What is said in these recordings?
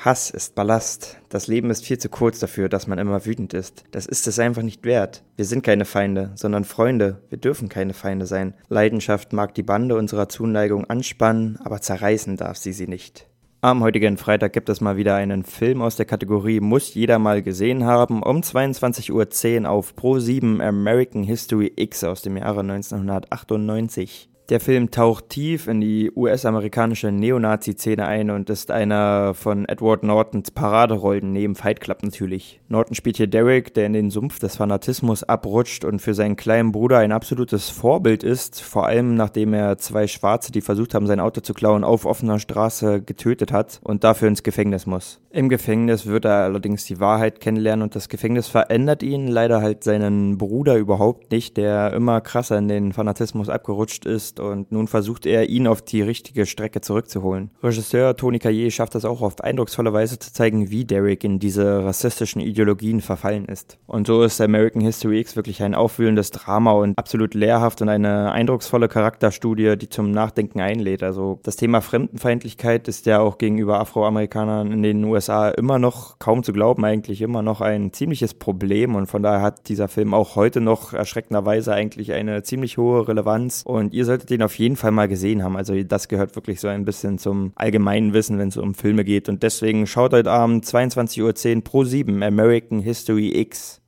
Hass ist Ballast. Das Leben ist viel zu kurz dafür, dass man immer wütend ist. Das ist es einfach nicht wert. Wir sind keine Feinde, sondern Freunde. Wir dürfen keine Feinde sein. Leidenschaft mag die Bande unserer Zuneigung anspannen, aber zerreißen darf sie sie nicht. Am heutigen Freitag gibt es mal wieder einen Film aus der Kategorie Muss jeder mal gesehen haben um 22.10 Uhr auf Pro7 American History X aus dem Jahre 1998. Der Film taucht tief in die US-amerikanische Neonazi-Szene ein und ist einer von Edward Nortons Paraderollen neben Fight Club natürlich. Norton spielt hier Derek, der in den Sumpf des Fanatismus abrutscht und für seinen kleinen Bruder ein absolutes Vorbild ist, vor allem nachdem er zwei Schwarze, die versucht haben, sein Auto zu klauen, auf offener Straße getötet hat und dafür ins Gefängnis muss. Im Gefängnis wird er allerdings die Wahrheit kennenlernen und das Gefängnis verändert ihn, leider halt seinen Bruder überhaupt nicht, der immer krasser in den Fanatismus abgerutscht ist und nun versucht er, ihn auf die richtige Strecke zurückzuholen. Regisseur Tony Kaye schafft es auch auf eindrucksvolle Weise zu zeigen, wie Derek in diese rassistischen Ideologien verfallen ist. Und so ist American History X wirklich ein aufwühlendes Drama und absolut lehrhaft und eine eindrucksvolle Charakterstudie, die zum Nachdenken einlädt. Also das Thema Fremdenfeindlichkeit ist ja auch gegenüber Afroamerikanern in den USA immer noch kaum zu glauben, eigentlich immer noch ein ziemliches Problem und von daher hat dieser Film auch heute noch erschreckenderweise eigentlich eine ziemlich hohe Relevanz und ihr solltet den auf jeden Fall mal gesehen haben. Also das gehört wirklich so ein bisschen zum allgemeinen Wissen, wenn es um Filme geht. Und deswegen schaut heute Abend 22.10 Uhr pro 7 American History X.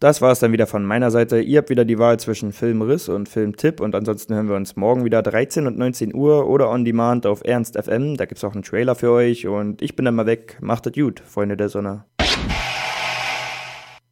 Das war es dann wieder von meiner Seite. Ihr habt wieder die Wahl zwischen Filmriss und Filmtipp und ansonsten hören wir uns morgen wieder 13 und 19 Uhr oder on demand auf Ernst FM. Da gibt es auch einen Trailer für euch und ich bin dann mal weg. Macht es gut, Freunde der Sonne.